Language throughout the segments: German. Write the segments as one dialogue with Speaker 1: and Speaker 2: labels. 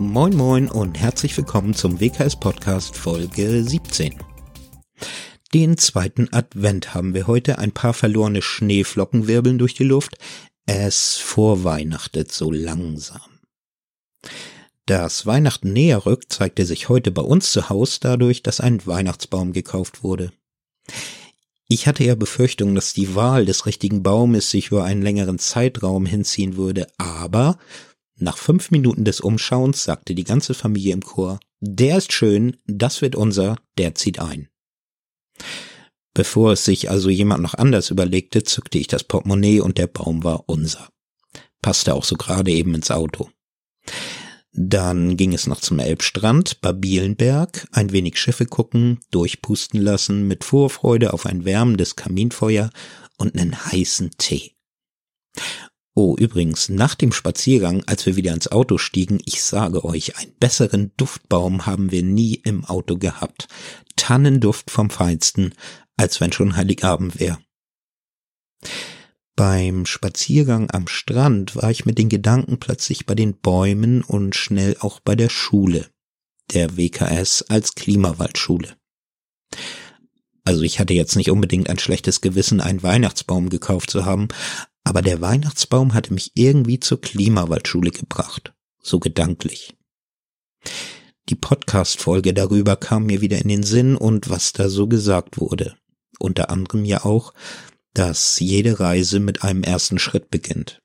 Speaker 1: Moin moin und herzlich willkommen zum WKS Podcast Folge 17. Den zweiten Advent haben wir heute, ein paar verlorene Schneeflocken wirbeln durch die Luft, es vorweihnachtet so langsam. Dass Weihnachten näher rückt, zeigte sich heute bei uns zu Hause dadurch, dass ein Weihnachtsbaum gekauft wurde. Ich hatte ja Befürchtungen, dass die Wahl des richtigen Baumes sich über einen längeren Zeitraum hinziehen würde, aber nach fünf Minuten des Umschauens sagte die ganze Familie im Chor, der ist schön, das wird unser, der zieht ein. Bevor es sich also jemand noch anders überlegte, zückte ich das Portemonnaie und der Baum war unser. Passte auch so gerade eben ins Auto. Dann ging es noch zum Elbstrand, Babielenberg, ein wenig Schiffe gucken, durchpusten lassen, mit Vorfreude auf ein wärmendes Kaminfeuer und einen heißen Tee. Oh, übrigens, nach dem Spaziergang, als wir wieder ins Auto stiegen, ich sage euch, einen besseren Duftbaum haben wir nie im Auto gehabt. Tannenduft vom Feinsten, als wenn schon Heiligabend wäre. Beim Spaziergang am Strand war ich mit den Gedanken plötzlich bei den Bäumen und schnell auch bei der Schule, der WKS als Klimawaldschule. Also ich hatte jetzt nicht unbedingt ein schlechtes Gewissen, einen Weihnachtsbaum gekauft zu haben, aber der Weihnachtsbaum hatte mich irgendwie zur Klimawaldschule gebracht, so gedanklich. Die Podcast-Folge darüber kam mir wieder in den Sinn und was da so gesagt wurde. Unter anderem ja auch, dass jede Reise mit einem ersten Schritt beginnt.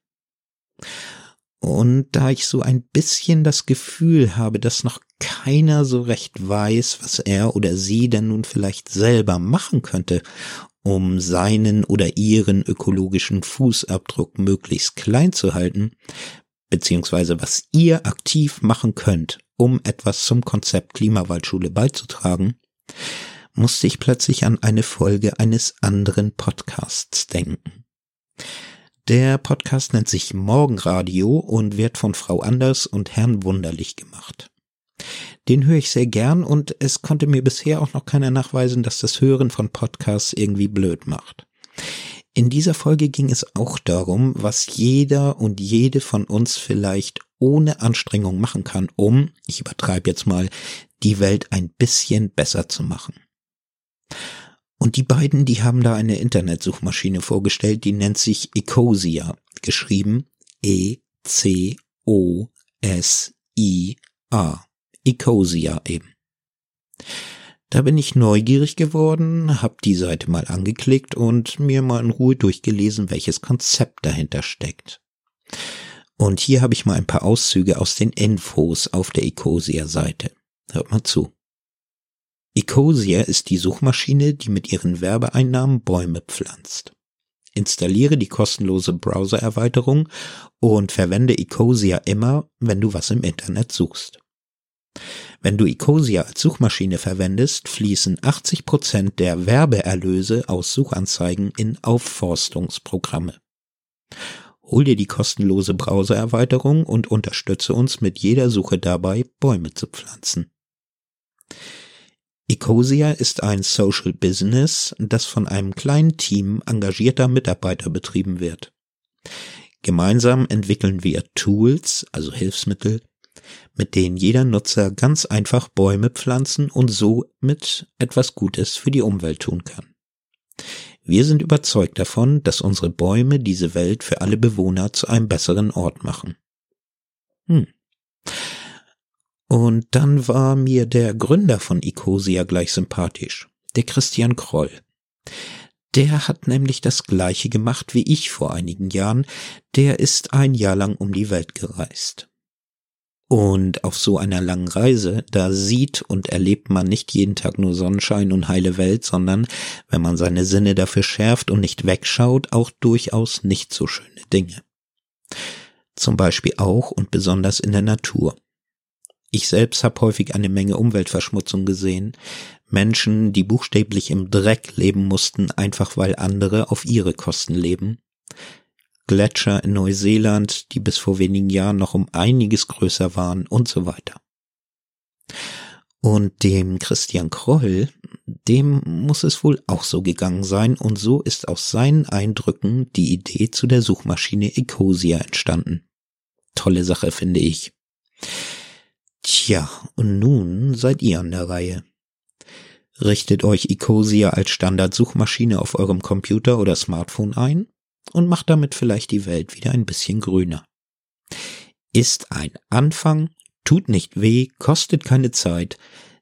Speaker 1: Und da ich so ein bisschen das Gefühl habe, dass noch keiner so recht weiß, was er oder sie denn nun vielleicht selber machen könnte, um seinen oder ihren ökologischen Fußabdruck möglichst klein zu halten, beziehungsweise was ihr aktiv machen könnt, um etwas zum Konzept Klimawaldschule beizutragen, musste ich plötzlich an eine Folge eines anderen Podcasts denken. Der Podcast nennt sich Morgenradio und wird von Frau Anders und Herrn Wunderlich gemacht. Den höre ich sehr gern und es konnte mir bisher auch noch keiner nachweisen, dass das Hören von Podcasts irgendwie blöd macht. In dieser Folge ging es auch darum, was jeder und jede von uns vielleicht ohne Anstrengung machen kann, um, ich übertreibe jetzt mal, die Welt ein bisschen besser zu machen. Und die beiden, die haben da eine Internetsuchmaschine vorgestellt, die nennt sich Ecosia, geschrieben E-C-O-S-I-A. Ecosia eben. Da bin ich neugierig geworden, hab die Seite mal angeklickt und mir mal in Ruhe durchgelesen, welches Konzept dahinter steckt. Und hier habe ich mal ein paar Auszüge aus den Infos auf der Ecosia-Seite. Hört mal zu. Ecosia ist die Suchmaschine, die mit ihren Werbeeinnahmen Bäume pflanzt. Installiere die kostenlose Browser-Erweiterung und verwende Ecosia immer, wenn du was im Internet suchst. Wenn du Ecosia als Suchmaschine verwendest, fließen 80 Prozent der Werbeerlöse aus Suchanzeigen in Aufforstungsprogramme. Hol dir die kostenlose Browser-Erweiterung und unterstütze uns mit jeder Suche dabei, Bäume zu pflanzen. Ecosia ist ein Social Business, das von einem kleinen Team engagierter Mitarbeiter betrieben wird. Gemeinsam entwickeln wir Tools, also Hilfsmittel, mit denen jeder Nutzer ganz einfach Bäume pflanzen und so mit etwas Gutes für die Umwelt tun kann. Wir sind überzeugt davon, dass unsere Bäume diese Welt für alle Bewohner zu einem besseren Ort machen. Hm. Und dann war mir der Gründer von Ecosia gleich sympathisch, der Christian Kroll. Der hat nämlich das gleiche gemacht wie ich vor einigen Jahren, der ist ein Jahr lang um die Welt gereist. Und auf so einer langen Reise, da sieht und erlebt man nicht jeden Tag nur Sonnenschein und heile Welt, sondern, wenn man seine Sinne dafür schärft und nicht wegschaut, auch durchaus nicht so schöne Dinge. Zum Beispiel auch und besonders in der Natur. Ich selbst habe häufig eine Menge Umweltverschmutzung gesehen. Menschen, die buchstäblich im Dreck leben mussten, einfach weil andere auf ihre Kosten leben. Gletscher in Neuseeland, die bis vor wenigen Jahren noch um einiges größer waren und so weiter. Und dem Christian Kroll, dem muss es wohl auch so gegangen sein und so ist aus seinen Eindrücken die Idee zu der Suchmaschine Ecosia entstanden. Tolle Sache finde ich. Tja, und nun seid ihr an der Reihe. Richtet euch Ecosia als Standardsuchmaschine auf eurem Computer oder Smartphone ein und macht damit vielleicht die Welt wieder ein bisschen grüner. Ist ein Anfang, tut nicht weh, kostet keine Zeit,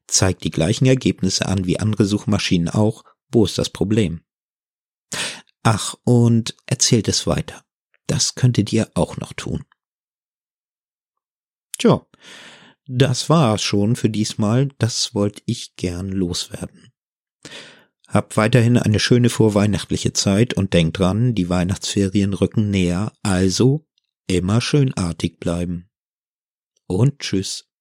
Speaker 1: zeigt die gleichen Ergebnisse an wie andere Suchmaschinen auch, wo ist das Problem? Ach, und erzählt es weiter. Das könntet ihr auch noch tun. Tja, das war's schon für diesmal. Das wollte ich gern loswerden. Habt weiterhin eine schöne vorweihnachtliche Zeit und denkt dran, die Weihnachtsferien rücken näher, also immer schön artig bleiben. Und tschüss.